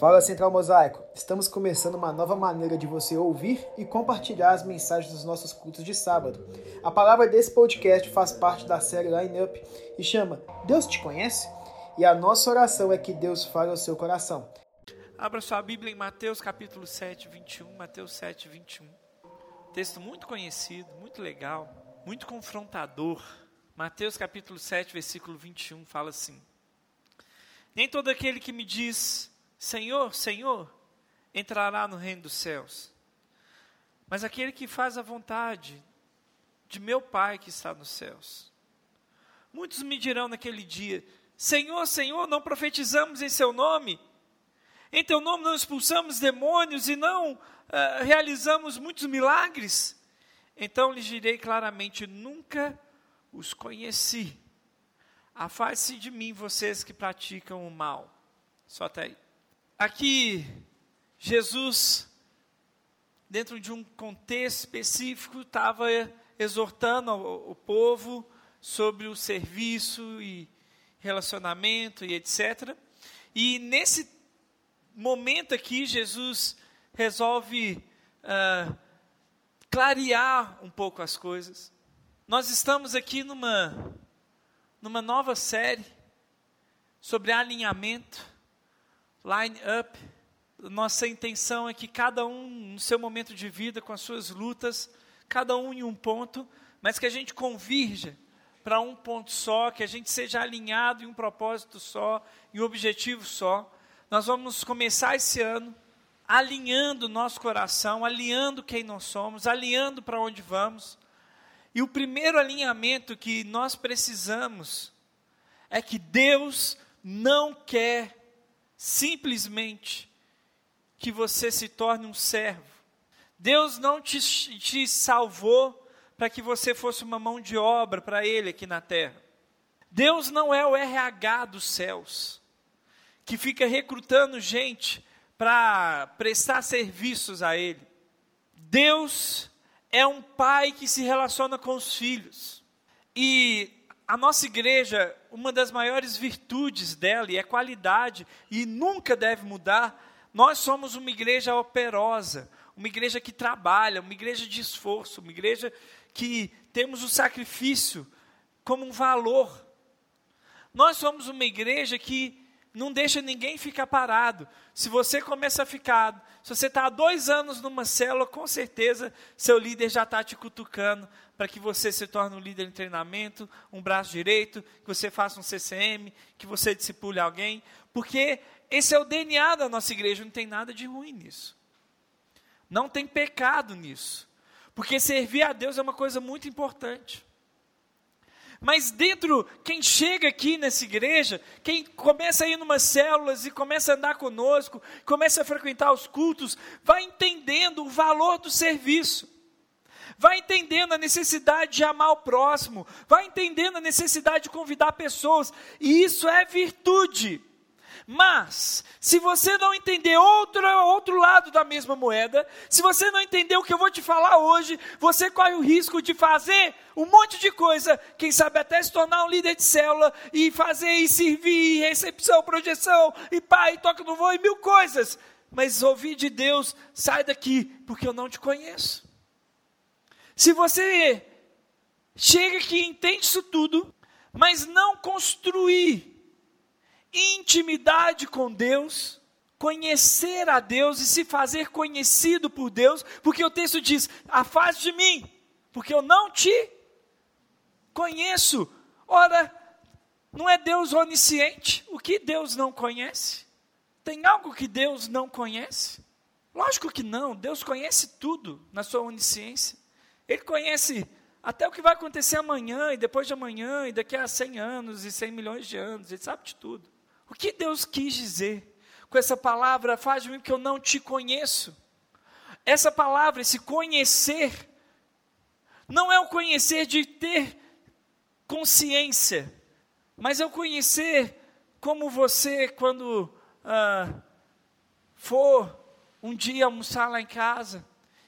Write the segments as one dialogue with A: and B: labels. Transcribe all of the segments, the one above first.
A: Fala Central Mosaico, estamos começando uma nova maneira de você ouvir e compartilhar as mensagens dos nossos cultos de sábado. A palavra desse podcast faz parte da série Line Up e chama Deus te conhece? E a nossa oração é que Deus fale ao seu coração.
B: Abra sua Bíblia em Mateus capítulo 7, 21, Mateus 7, 21. Texto muito conhecido, muito legal, muito confrontador. Mateus capítulo 7, versículo 21 fala assim: Nem todo aquele que me diz Senhor, Senhor, entrará no reino dos céus. Mas aquele que faz a vontade de meu Pai que está nos céus. Muitos me dirão naquele dia: Senhor, Senhor, não profetizamos em Seu nome? Em Teu nome não expulsamos demônios e não uh, realizamos muitos milagres? Então lhes direi claramente: Nunca os conheci. Afaste-se de mim, vocês que praticam o mal. Só até aí. Aqui, Jesus, dentro de um contexto específico, estava exortando o, povo sobre o serviço e relacionamento e etc. E nesse momento aqui, Jesus resolve uh, clarear um pouco as coisas. Nós estamos aqui numa, numa nova série sobre alinhamento line up. Nossa intenção é que cada um, no seu momento de vida, com as suas lutas, cada um em um ponto, mas que a gente convirja para um ponto só, que a gente seja alinhado em um propósito só, em um objetivo só. Nós vamos começar esse ano alinhando nosso coração, alinhando quem nós somos, alinhando para onde vamos. E o primeiro alinhamento que nós precisamos é que Deus não quer simplesmente que você se torne um servo. Deus não te, te salvou para que você fosse uma mão de obra para Ele aqui na terra. Deus não é o RH dos céus, que fica recrutando gente para prestar serviços a Ele. Deus é um pai que se relaciona com os filhos. E a nossa igreja, uma das maiores virtudes dela, e é qualidade, e nunca deve mudar, nós somos uma igreja operosa, uma igreja que trabalha, uma igreja de esforço, uma igreja que temos o sacrifício como um valor. Nós somos uma igreja que não deixa ninguém ficar parado. Se você começa a ficar, se você está há dois anos numa célula, com certeza seu líder já está te cutucando para que você se torne um líder em treinamento, um braço direito, que você faça um CCM, que você discipule alguém, porque esse é o DNA da nossa igreja, não tem nada de ruim nisso. Não tem pecado nisso. Porque servir a Deus é uma coisa muito importante. Mas dentro, quem chega aqui nessa igreja, quem começa a ir numas células e começa a andar conosco, começa a frequentar os cultos, vai entendendo o valor do serviço. Vai entendendo a necessidade de amar o próximo, vai entendendo a necessidade de convidar pessoas, e isso é virtude. Mas, se você não entender outro, outro lado da mesma moeda, se você não entender o que eu vou te falar hoje, você corre o risco de fazer um monte de coisa, quem sabe até se tornar um líder de célula, e fazer e servir, recepção, projeção, e pai, toca no voo, e mil coisas. Mas ouvir de Deus, sai daqui, porque eu não te conheço. Se você chega aqui e entende isso tudo, mas não construir intimidade com Deus, conhecer a Deus e se fazer conhecido por Deus, porque o texto diz: afaste de mim, porque eu não te conheço. Ora, não é Deus onisciente? O que Deus não conhece? Tem algo que Deus não conhece? Lógico que não, Deus conhece tudo na sua onisciência. Ele conhece até o que vai acontecer amanhã, e depois de amanhã, e daqui a 100 anos, e 100 milhões de anos, ele sabe de tudo. O que Deus quis dizer com essa palavra, faz de mim que eu não te conheço? Essa palavra, esse conhecer, não é o conhecer de ter consciência, mas é o conhecer como você, quando ah, for um dia almoçar lá em casa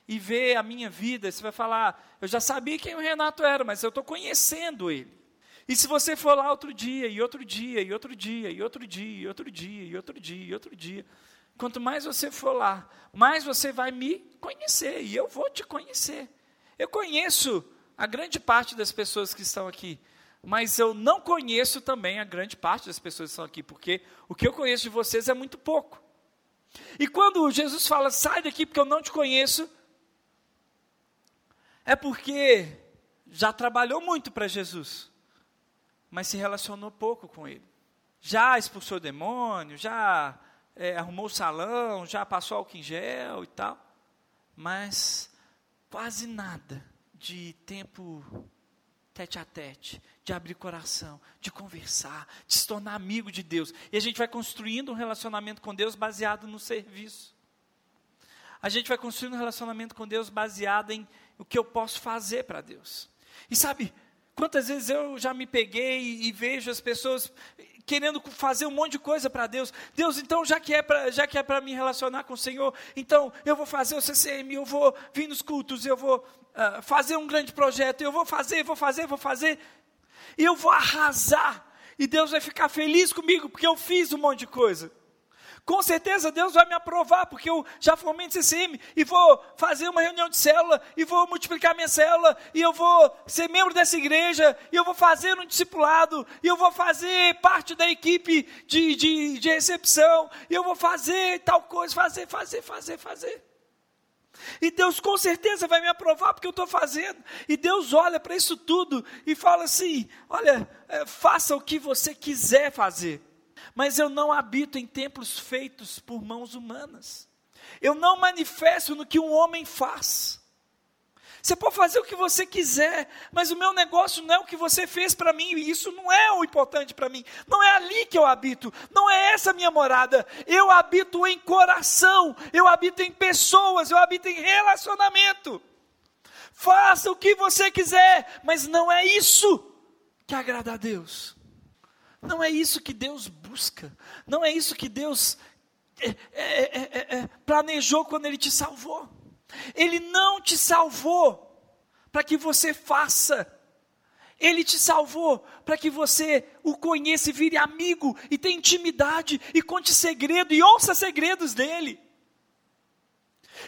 B: e ver a minha vida, você vai falar: eu já sabia quem o Renato era, mas eu estou conhecendo ele. E se você for lá outro dia, e outro dia, e outro dia, e outro dia, e outro dia, e outro dia, e outro dia, Quanto mais você for lá, mais você vai me conhecer e eu vou te conhecer. Eu conheço a grande parte das pessoas que estão aqui, mas eu não conheço também a grande parte das pessoas que estão aqui, porque o que eu conheço de vocês é muito pouco. E quando Jesus fala, sai daqui porque eu não te conheço, é porque já trabalhou muito para Jesus, mas se relacionou pouco com ele. Já expulsou demônio, já é, arrumou o salão, já passou álcool em gel e tal, mas quase nada de tempo tete a tete, de abrir coração, de conversar, de se tornar amigo de Deus. E a gente vai construindo um relacionamento com Deus baseado no serviço. A gente vai construindo um relacionamento com Deus baseado em o que eu posso fazer para Deus. E sabe, quantas vezes eu já me peguei e vejo as pessoas querendo fazer um monte de coisa para Deus. Deus, então, já que é para já que é para me relacionar com o Senhor, então eu vou fazer o CCM, eu vou vir nos cultos, eu vou uh, fazer um grande projeto, eu vou fazer, vou fazer, vou fazer, e eu vou arrasar. E Deus vai ficar feliz comigo porque eu fiz um monte de coisa. Com certeza Deus vai me aprovar, porque eu já formei em CCM e vou fazer uma reunião de célula, e vou multiplicar minha célula, e eu vou ser membro dessa igreja, e eu vou fazer um discipulado, e eu vou fazer parte da equipe de, de, de recepção, e eu vou fazer tal coisa, fazer, fazer, fazer, fazer. E Deus com certeza vai me aprovar porque eu estou fazendo. E Deus olha para isso tudo e fala assim: olha, é, faça o que você quiser fazer mas eu não habito em templos feitos por mãos humanas. Eu não manifesto no que um homem faz. Você pode fazer o que você quiser, mas o meu negócio não é o que você fez para mim, e isso não é o importante para mim. Não é ali que eu habito, não é essa minha morada. Eu habito em coração, eu habito em pessoas, eu habito em relacionamento. Faça o que você quiser, mas não é isso que agrada a Deus. Não é isso que Deus busca. Não é isso que Deus é, é, é, é, planejou quando Ele te salvou. Ele não te salvou para que você faça. Ele te salvou para que você o conheça e vire amigo e tenha intimidade e conte segredo e ouça segredos dele.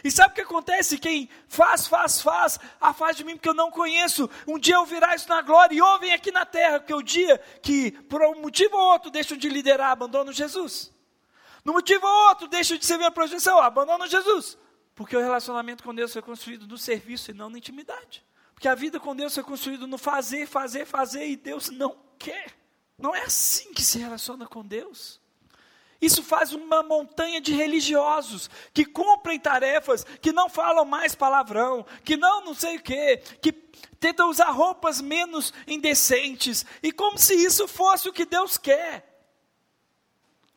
B: E sabe o que acontece? Quem faz, faz, faz, afasta de mim porque eu não conheço. Um dia eu virar isso na glória e ouvem aqui na terra, porque o dia que, por um motivo ou outro, deixam de liderar, abandonam Jesus. No motivo ou outro, deixam de servir a projeção, abandonam Jesus. Porque o relacionamento com Deus foi construído no serviço e não na intimidade. Porque a vida com Deus foi construída no fazer, fazer, fazer, e Deus não quer. Não é assim que se relaciona com Deus. Isso faz uma montanha de religiosos que cumprem tarefas, que não falam mais palavrão, que não não sei o quê, que tentam usar roupas menos indecentes, e como se isso fosse o que Deus quer.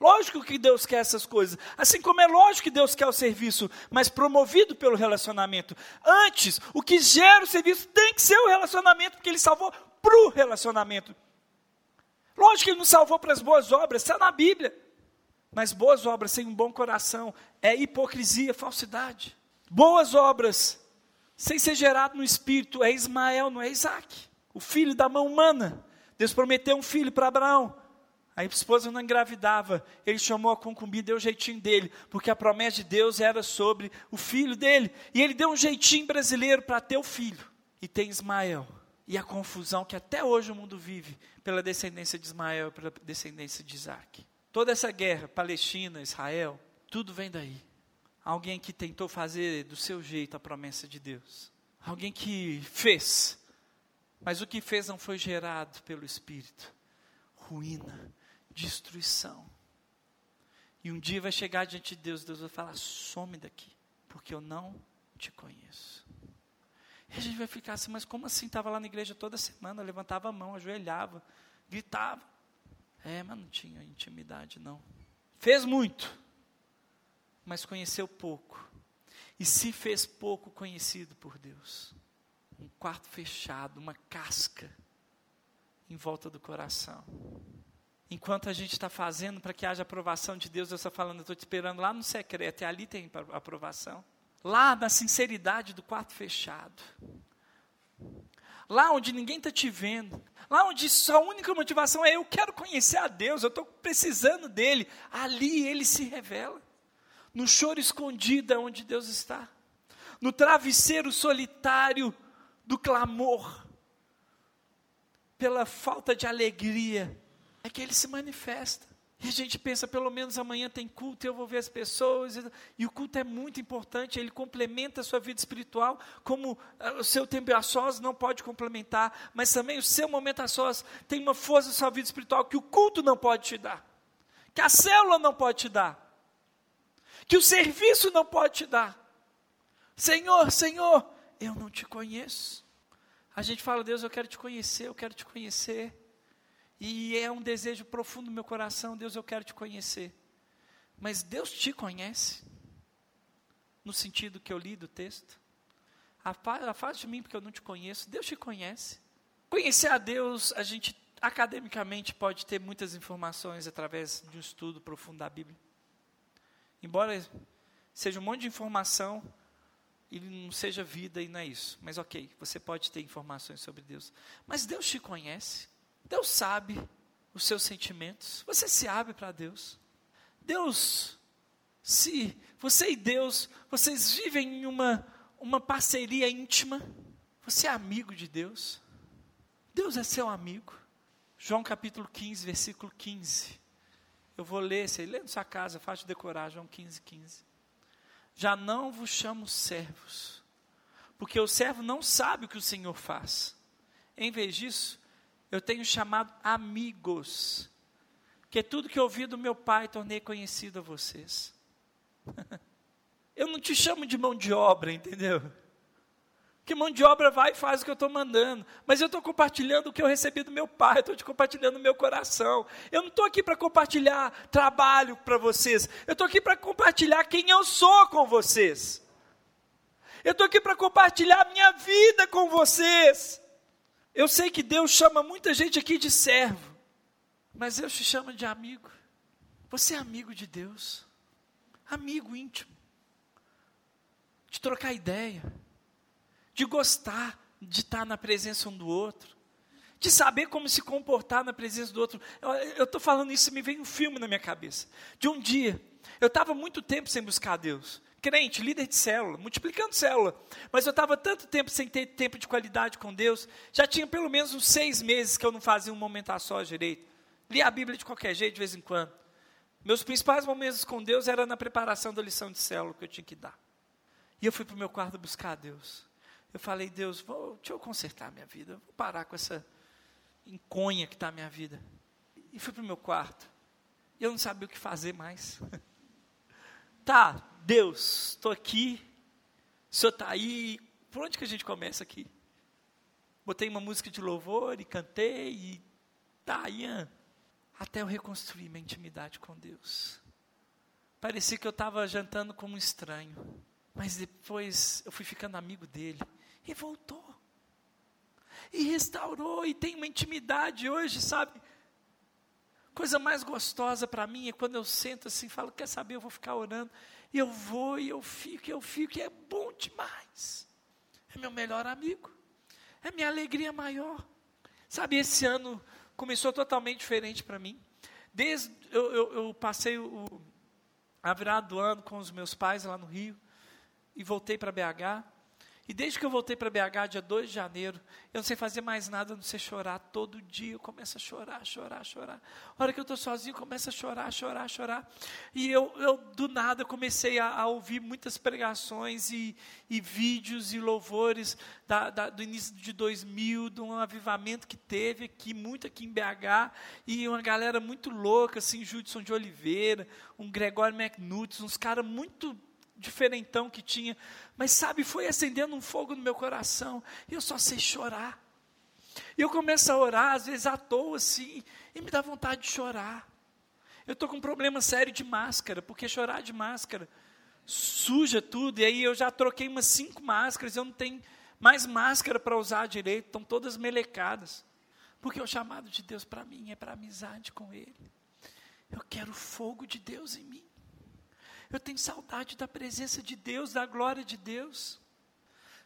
B: Lógico que Deus quer essas coisas, assim como é lógico que Deus quer o serviço, mas promovido pelo relacionamento. Antes, o que gera o serviço tem que ser o relacionamento, porque Ele salvou para o relacionamento. Lógico que Ele nos salvou para as boas obras, está na Bíblia. Mas boas obras sem um bom coração é hipocrisia, falsidade. Boas obras sem ser gerado no espírito é Ismael, não é Isaac, o filho da mão humana. Deus prometeu um filho para Abraão. A esposa não engravidava, ele chamou a concubina, deu o um jeitinho dele, porque a promessa de Deus era sobre o filho dele. E ele deu um jeitinho brasileiro para ter o filho. E tem Ismael. E a confusão que até hoje o mundo vive pela descendência de Ismael, pela descendência de Isaac. Toda essa guerra, Palestina, Israel, tudo vem daí. Alguém que tentou fazer do seu jeito a promessa de Deus. Alguém que fez, mas o que fez não foi gerado pelo Espírito. Ruína, destruição. E um dia vai chegar diante de Deus, Deus vai falar: some daqui, porque eu não te conheço. E a gente vai ficar assim, mas como assim? Estava lá na igreja toda semana, levantava a mão, ajoelhava, gritava. É, mas não tinha intimidade, não. Fez muito, mas conheceu pouco. E se fez pouco conhecido por Deus. Um quarto fechado, uma casca em volta do coração. Enquanto a gente está fazendo para que haja aprovação de Deus, eu estou falando, eu estou te esperando lá no secreto, e ali tem aprovação. Lá na sinceridade do quarto fechado. Lá onde ninguém está te vendo. Lá onde sua única motivação é eu quero conhecer a Deus, eu estou precisando dele. Ali ele se revela. no choro escondido é onde Deus está, no travesseiro solitário do clamor, pela falta de alegria, é que Ele se manifesta. E a gente pensa, pelo menos amanhã tem culto, eu vou ver as pessoas. E o culto é muito importante, ele complementa a sua vida espiritual, como ah, o seu tempo a sós não pode complementar, mas também o seu momento a sós tem uma força na sua vida espiritual que o culto não pode te dar, que a célula não pode te dar, que o serviço não pode te dar. Senhor, Senhor, eu não te conheço. A gente fala, Deus, eu quero te conhecer, eu quero te conhecer. E é um desejo profundo no meu coração, Deus, eu quero te conhecer. Mas Deus te conhece, no sentido que eu li do texto. Afaste de mim porque eu não te conheço. Deus te conhece. Conhecer a Deus, a gente academicamente pode ter muitas informações através de um estudo profundo da Bíblia. Embora seja um monte de informação, ele não seja vida e não é isso. Mas ok, você pode ter informações sobre Deus. Mas Deus te conhece. Deus sabe os seus sentimentos. Você se abre para Deus. Deus, se você e Deus, vocês vivem em uma, uma parceria íntima, você é amigo de Deus. Deus é seu amigo. João capítulo 15, versículo 15. Eu vou ler, você lê na sua casa, fácil de decorar, João 15, 15. Já não vos chamo servos, porque o servo não sabe o que o Senhor faz. Em vez disso, eu tenho chamado amigos, que tudo que ouvi do meu pai tornei conhecido a vocês. eu não te chamo de mão de obra, entendeu? Que mão de obra vai e faz o que eu estou mandando. Mas eu estou compartilhando o que eu recebi do meu pai, estou te compartilhando o meu coração. Eu não estou aqui para compartilhar trabalho para vocês. Eu estou aqui para compartilhar quem eu sou com vocês. Eu estou aqui para compartilhar a minha vida com vocês. Eu sei que Deus chama muita gente aqui de servo, mas Deus te chama de amigo. Você é amigo de Deus, amigo íntimo, de trocar ideia, de gostar de estar na presença um do outro, de saber como se comportar na presença do outro. Eu estou falando isso, me vem um filme na minha cabeça. De um dia, eu estava muito tempo sem buscar Deus crente, líder de célula, multiplicando célula. Mas eu estava tanto tempo sem ter tempo de qualidade com Deus, já tinha pelo menos uns seis meses que eu não fazia um momento a só direito. Lia a Bíblia de qualquer jeito, de vez em quando. Meus principais momentos com Deus era na preparação da lição de célula que eu tinha que dar. E eu fui para o meu quarto buscar Deus. Eu falei, Deus, vou, deixa eu consertar a minha vida, vou parar com essa enconha que está a minha vida. E fui para o meu quarto. E eu não sabia o que fazer mais. tá, Deus, estou aqui, o Senhor está aí, por onde que a gente começa aqui? Botei uma música de louvor e cantei, e tá, Ian, até eu reconstruir minha intimidade com Deus. Parecia que eu estava jantando como um estranho, mas depois eu fui ficando amigo dele, e voltou. E restaurou, e tem uma intimidade hoje, sabe? Coisa mais gostosa para mim é quando eu sento assim falo, quer saber, eu vou ficar orando. E eu vou e eu fico, e eu fico, e é bom demais. É meu melhor amigo. É minha alegria maior. Sabe, esse ano começou totalmente diferente para mim. Desde eu, eu, eu passei o, a virada do ano com os meus pais lá no Rio e voltei para BH. E desde que eu voltei para BH, dia 2 de janeiro, eu não sei fazer mais nada, não sei chorar. Todo dia eu começo a chorar, chorar, chorar. A hora que eu estou sozinho, eu começo a chorar, chorar, chorar. E eu, eu do nada, comecei a, a ouvir muitas pregações e, e vídeos e louvores da, da, do início de 2000, de um avivamento que teve aqui, muito aqui em BH. E uma galera muito louca, assim, Judson de Oliveira, um Gregório McNutt, uns caras muito diferentão que tinha, mas sabe, foi acendendo um fogo no meu coração, e eu só sei chorar. E eu começo a orar, às vezes à toa assim, e me dá vontade de chorar. Eu estou com um problema sério de máscara, porque chorar de máscara suja tudo, e aí eu já troquei umas cinco máscaras, eu não tenho mais máscara para usar direito, estão todas melecadas. Porque o chamado de Deus para mim é para amizade com Ele. Eu quero o fogo de Deus em mim. Eu tenho saudade da presença de Deus, da glória de Deus.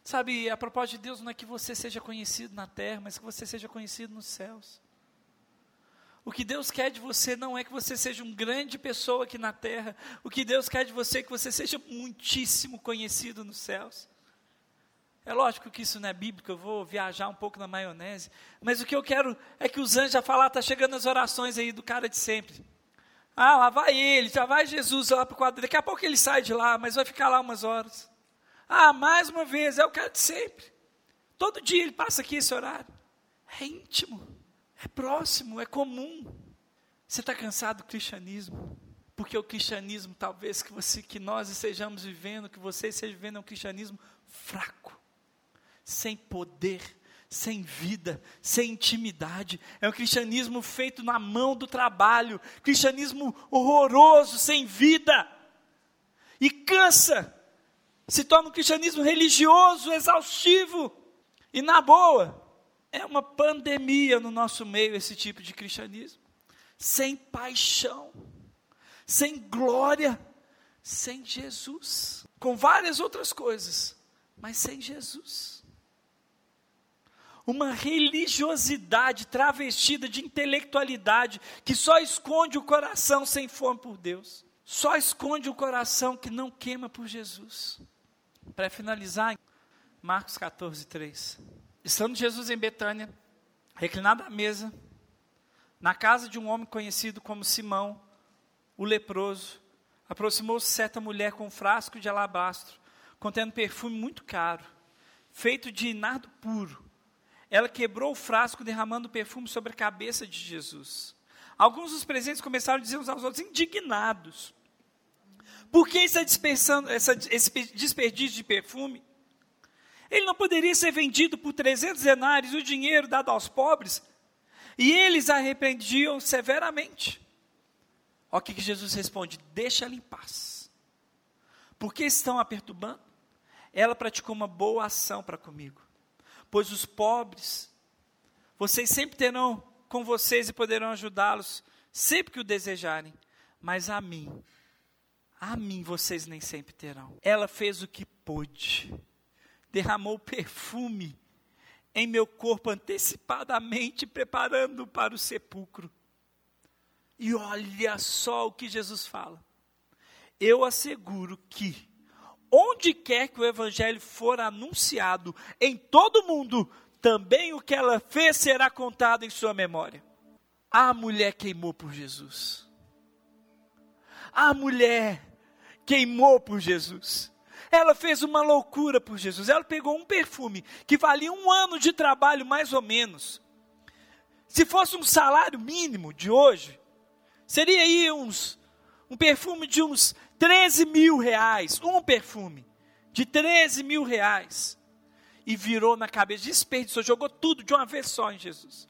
B: Sabe, a propósito de Deus não é que você seja conhecido na terra, mas que você seja conhecido nos céus. O que Deus quer de você não é que você seja uma grande pessoa aqui na terra. O que Deus quer de você é que você seja muitíssimo conhecido nos céus. É lógico que isso não é bíblico, eu vou viajar um pouco na maionese. Mas o que eu quero é que os anjos já falaram, está chegando as orações aí do cara de sempre. Ah, lá vai ele, já vai Jesus lá para o quadro. Daqui a pouco ele sai de lá, mas vai ficar lá umas horas. Ah, mais uma vez, é o cara de sempre. Todo dia ele passa aqui esse horário. É íntimo, é próximo, é comum. Você está cansado do cristianismo? Porque o cristianismo, talvez que, você, que nós estejamos vivendo, que você esteja vivendo, é um cristianismo fraco, sem poder, sem vida, sem intimidade. É um cristianismo feito na mão do trabalho, cristianismo horroroso, sem vida. E cansa. Se torna um cristianismo religioso, exaustivo. E na boa, é uma pandemia no nosso meio esse tipo de cristianismo. Sem paixão, sem glória, sem Jesus. Com várias outras coisas, mas sem Jesus uma religiosidade travestida de intelectualidade que só esconde o coração sem fome por Deus, só esconde o coração que não queima por Jesus. Para finalizar, Marcos 14, 3. Estando Jesus em Betânia, reclinado à mesa, na casa de um homem conhecido como Simão, o leproso, aproximou-se certa mulher com um frasco de alabastro, contendo perfume muito caro, feito de nardo puro ela quebrou o frasco, derramando perfume sobre a cabeça de Jesus. Alguns dos presentes começaram a dizer uns aos outros, indignados. Por que essa essa, esse desperdício de perfume? Ele não poderia ser vendido por 300 denários, o dinheiro dado aos pobres? E eles a severamente. Olha o que Jesus responde: deixa-lhe em paz. Por que estão a perturbando? Ela praticou uma boa ação para comigo pois os pobres, vocês sempre terão com vocês e poderão ajudá-los sempre que o desejarem, mas a mim, a mim vocês nem sempre terão. Ela fez o que pôde, derramou perfume em meu corpo antecipadamente, preparando para o sepulcro. E olha só o que Jesus fala. Eu asseguro que onde quer que o evangelho for anunciado em todo o mundo, também o que ela fez será contado em sua memória. A mulher queimou por Jesus. A mulher queimou por Jesus. Ela fez uma loucura por Jesus. Ela pegou um perfume que valia um ano de trabalho, mais ou menos. Se fosse um salário mínimo de hoje, seria aí uns um perfume de uns 13 mil reais, um perfume de 13 mil reais. E virou na cabeça, desperdiçou, jogou tudo de uma vez só em Jesus.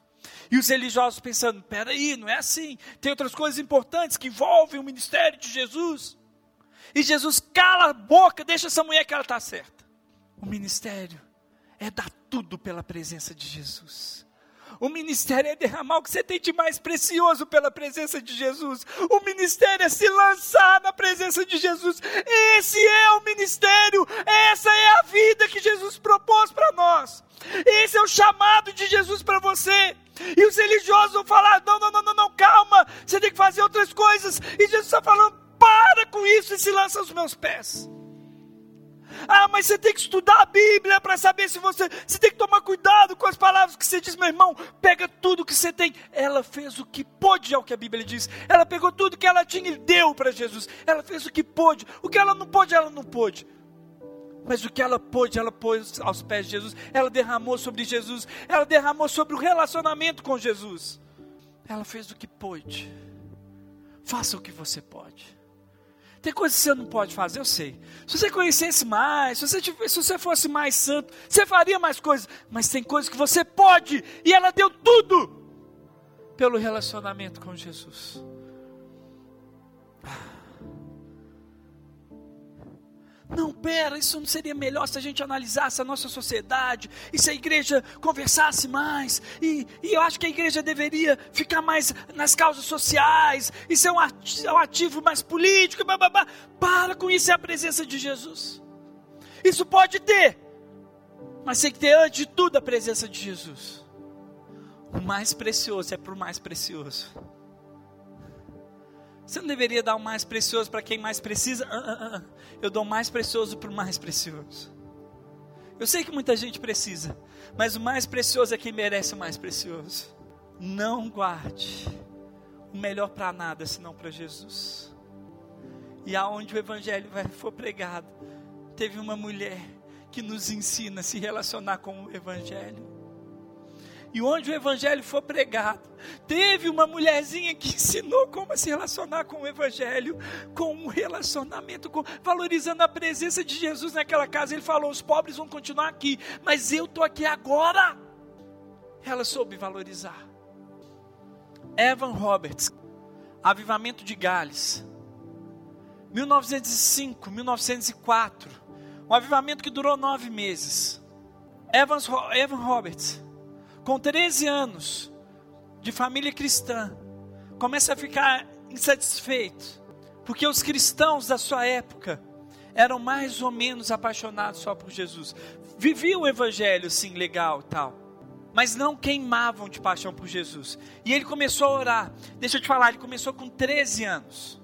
B: E os religiosos pensando: peraí, não é assim, tem outras coisas importantes que envolvem o ministério de Jesus. E Jesus cala a boca, deixa essa mulher que ela está certa. O ministério é dar tudo pela presença de Jesus. O ministério é derramar o que você tem de mais precioso pela presença de Jesus. O ministério é se lançar na presença de Jesus. Esse é o ministério. Essa é a vida que Jesus propôs para nós. Esse é o chamado de Jesus para você. E os religiosos vão falar: não, não, não, não, não, calma. Você tem que fazer outras coisas. E Jesus está falando: para com isso e se lança aos meus pés. Ah, mas você tem que estudar a Bíblia para saber se você. Você tem que tomar cuidado com as palavras que você diz, meu irmão. Pega tudo que você tem. Ela fez o que pôde, é o que a Bíblia diz. Ela pegou tudo que ela tinha e deu para Jesus. Ela fez o que pôde. O que ela não pôde, ela não pôde. Mas o que ela pôde, ela pôs aos pés de Jesus. Ela derramou sobre Jesus. Ela derramou sobre o relacionamento com Jesus. Ela fez o que pôde. Faça o que você pode. Tem coisas que você não pode fazer, eu sei. Se você conhecesse mais, se você, se você fosse mais santo, você faria mais coisas. Mas tem coisas que você pode, e ela deu tudo pelo relacionamento com Jesus. Não, pera, isso não seria melhor se a gente analisasse a nossa sociedade e se a igreja conversasse mais? E, e eu acho que a igreja deveria ficar mais nas causas sociais e ser um ativo, mais político. Blá, blá, blá. Para com isso, é a presença de Jesus. Isso pode ter, mas tem que ter antes de tudo a presença de Jesus. O mais precioso é para o mais precioso. Você não deveria dar o mais precioso para quem mais precisa? Uh, uh, uh. Eu dou o mais precioso para o mais precioso. Eu sei que muita gente precisa, mas o mais precioso é quem merece o mais precioso. Não guarde o melhor para nada senão para Jesus. E aonde o evangelho for pregado, teve uma mulher que nos ensina a se relacionar com o evangelho. E onde o evangelho for pregado, teve uma mulherzinha que ensinou como se relacionar com o evangelho, com um relacionamento, com, valorizando a presença de Jesus naquela casa. Ele falou: os pobres vão continuar aqui, mas eu estou aqui agora. Ela soube valorizar. Evan Roberts, Avivamento de Gales, 1905, 1904, um avivamento que durou nove meses. Evans, Evan Roberts com 13 anos, de família cristã, começa a ficar insatisfeito, porque os cristãos da sua época eram mais ou menos apaixonados só por Jesus. Viviam o evangelho, sim, legal tal, mas não queimavam de paixão por Jesus. E ele começou a orar. Deixa eu te falar, ele começou com 13 anos.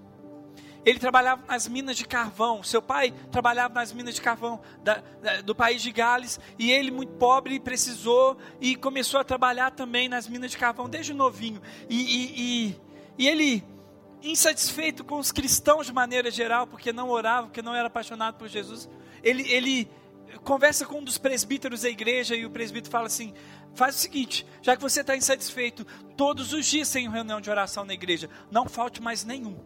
B: Ele trabalhava nas minas de carvão. Seu pai trabalhava nas minas de carvão da, da, do país de Gales. E ele, muito pobre, precisou e começou a trabalhar também nas minas de carvão desde novinho. E, e, e, e ele, insatisfeito com os cristãos de maneira geral, porque não orava, porque não era apaixonado por Jesus, ele, ele conversa com um dos presbíteros da igreja e o presbítero fala assim: faz o seguinte, já que você está insatisfeito, todos os dias tem reunião de oração na igreja, não falte mais nenhum.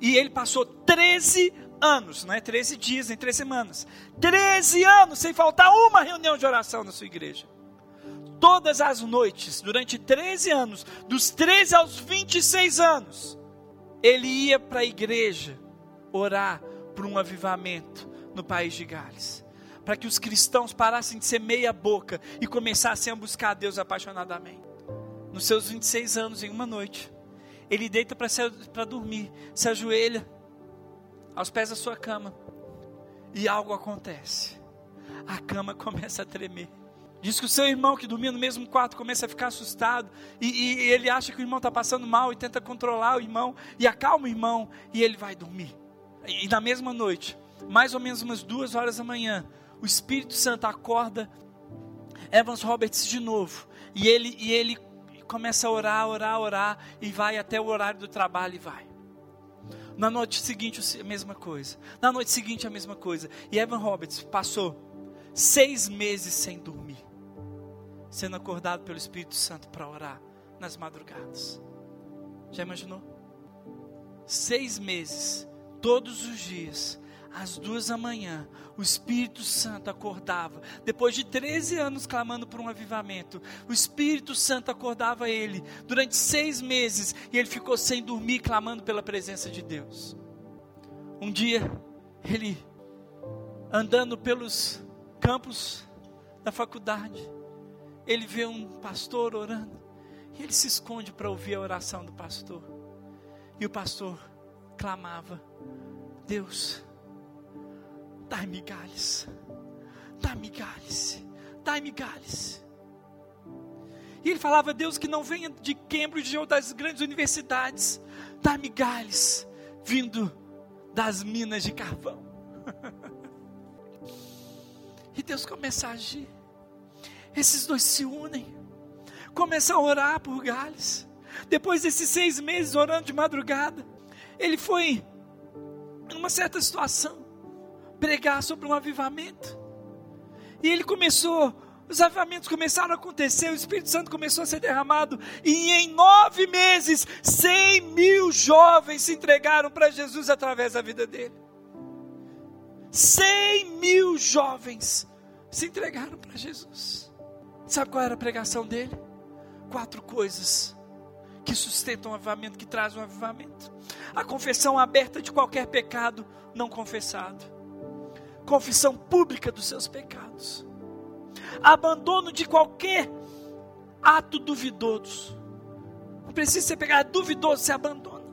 B: E ele passou 13 anos, não é 13 dias, nem 13 semanas. 13 anos sem faltar uma reunião de oração na sua igreja. Todas as noites, durante 13 anos, dos 13 aos 26 anos, ele ia para a igreja orar por um avivamento no país de Gales. Para que os cristãos parassem de ser meia boca e começassem a buscar a Deus apaixonadamente. Nos seus 26 anos, em uma noite, ele deita para dormir, se ajoelha aos pés da sua cama e algo acontece. A cama começa a tremer. Diz que o seu irmão que dormia no mesmo quarto começa a ficar assustado e, e ele acha que o irmão está passando mal e tenta controlar o irmão e acalma o irmão e ele vai dormir. E, e na mesma noite, mais ou menos umas duas horas da manhã, o Espírito Santo acorda Evans Roberts de novo e ele, e ele começa a orar, orar, orar, e vai até o horário do trabalho e vai. Na noite seguinte, a mesma coisa. Na noite seguinte, a mesma coisa. E Evan Roberts passou seis meses sem dormir, sendo acordado pelo Espírito Santo para orar nas madrugadas. Já imaginou? Seis meses, todos os dias, às duas da manhã, o Espírito Santo acordava. Depois de 13 anos clamando por um avivamento, o Espírito Santo acordava ele durante seis meses e ele ficou sem dormir, clamando pela presença de Deus. Um dia, ele andando pelos campos da faculdade, ele vê um pastor orando e ele se esconde para ouvir a oração do pastor. E o pastor clamava: Deus, dai migalhas, dai migalhas, dai migalhas. E ele falava, Deus, que não venha de Cambridge ou das grandes universidades, dai migalhas, vindo das minas de carvão. e Deus começa a agir. Esses dois se unem, começam a orar por Gales. Depois desses seis meses orando de madrugada, ele foi numa certa situação pregar sobre um avivamento. E ele começou, os avivamentos começaram a acontecer, o Espírito Santo começou a ser derramado, e em nove meses, cem mil jovens se entregaram para Jesus através da vida dele. Cem mil jovens se entregaram para Jesus. Sabe qual era a pregação dele? Quatro coisas que sustentam o avivamento, que trazem um avivamento. A confissão aberta de qualquer pecado não confessado confissão pública dos seus pecados, abandono de qualquer ato duvidoso. Não precisa ser pecado, é duvidoso, se abandona.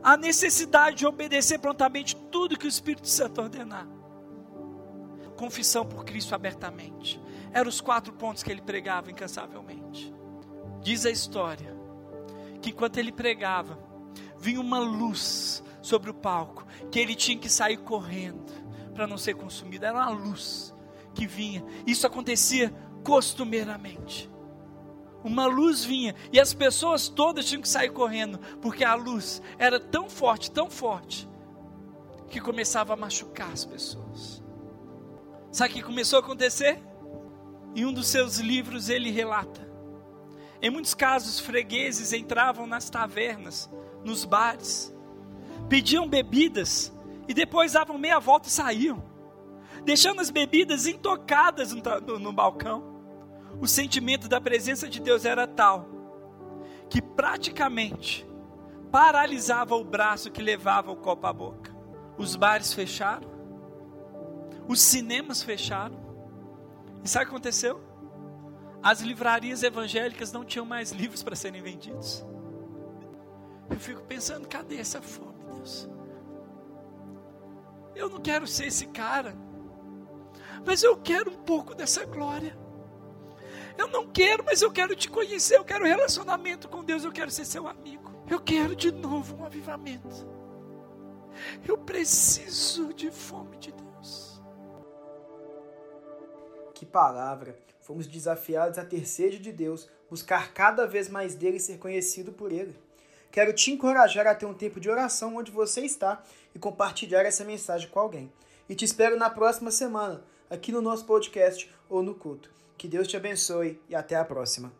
B: A necessidade de obedecer prontamente tudo que o Espírito Santo ordenar. confissão por Cristo abertamente. Eram os quatro pontos que ele pregava incansavelmente. Diz a história que enquanto ele pregava, vinha uma luz sobre o palco, que ele tinha que sair correndo para não ser consumido. Era uma luz que vinha. Isso acontecia costumeiramente. Uma luz vinha e as pessoas todas tinham que sair correndo, porque a luz era tão forte, tão forte, que começava a machucar as pessoas. Sabe o que começou a acontecer? Em um dos seus livros ele relata. Em muitos casos, fregueses entravam nas tavernas, nos bares, pediam bebidas e depois davam meia volta e saíam, deixando as bebidas intocadas no, no, no balcão. O sentimento da presença de Deus era tal que praticamente paralisava o braço que levava o copo à boca. Os bares fecharam, os cinemas fecharam. E sabe o que aconteceu? As livrarias evangélicas não tinham mais livros para serem vendidos. Eu fico pensando, cadê essa fome, Deus? Eu não quero ser esse cara, mas eu quero um pouco dessa glória. Eu não quero, mas eu quero te conhecer, eu quero relacionamento com Deus, eu quero ser seu amigo. Eu quero de novo um avivamento. Eu preciso de fome de Deus.
A: Que palavra! Fomos desafiados a ter sede de Deus, buscar cada vez mais dele e ser conhecido por ele. Quero te encorajar a ter um tempo de oração onde você está e compartilhar essa mensagem com alguém. E te espero na próxima semana, aqui no nosso podcast ou no culto. Que Deus te abençoe e até a próxima.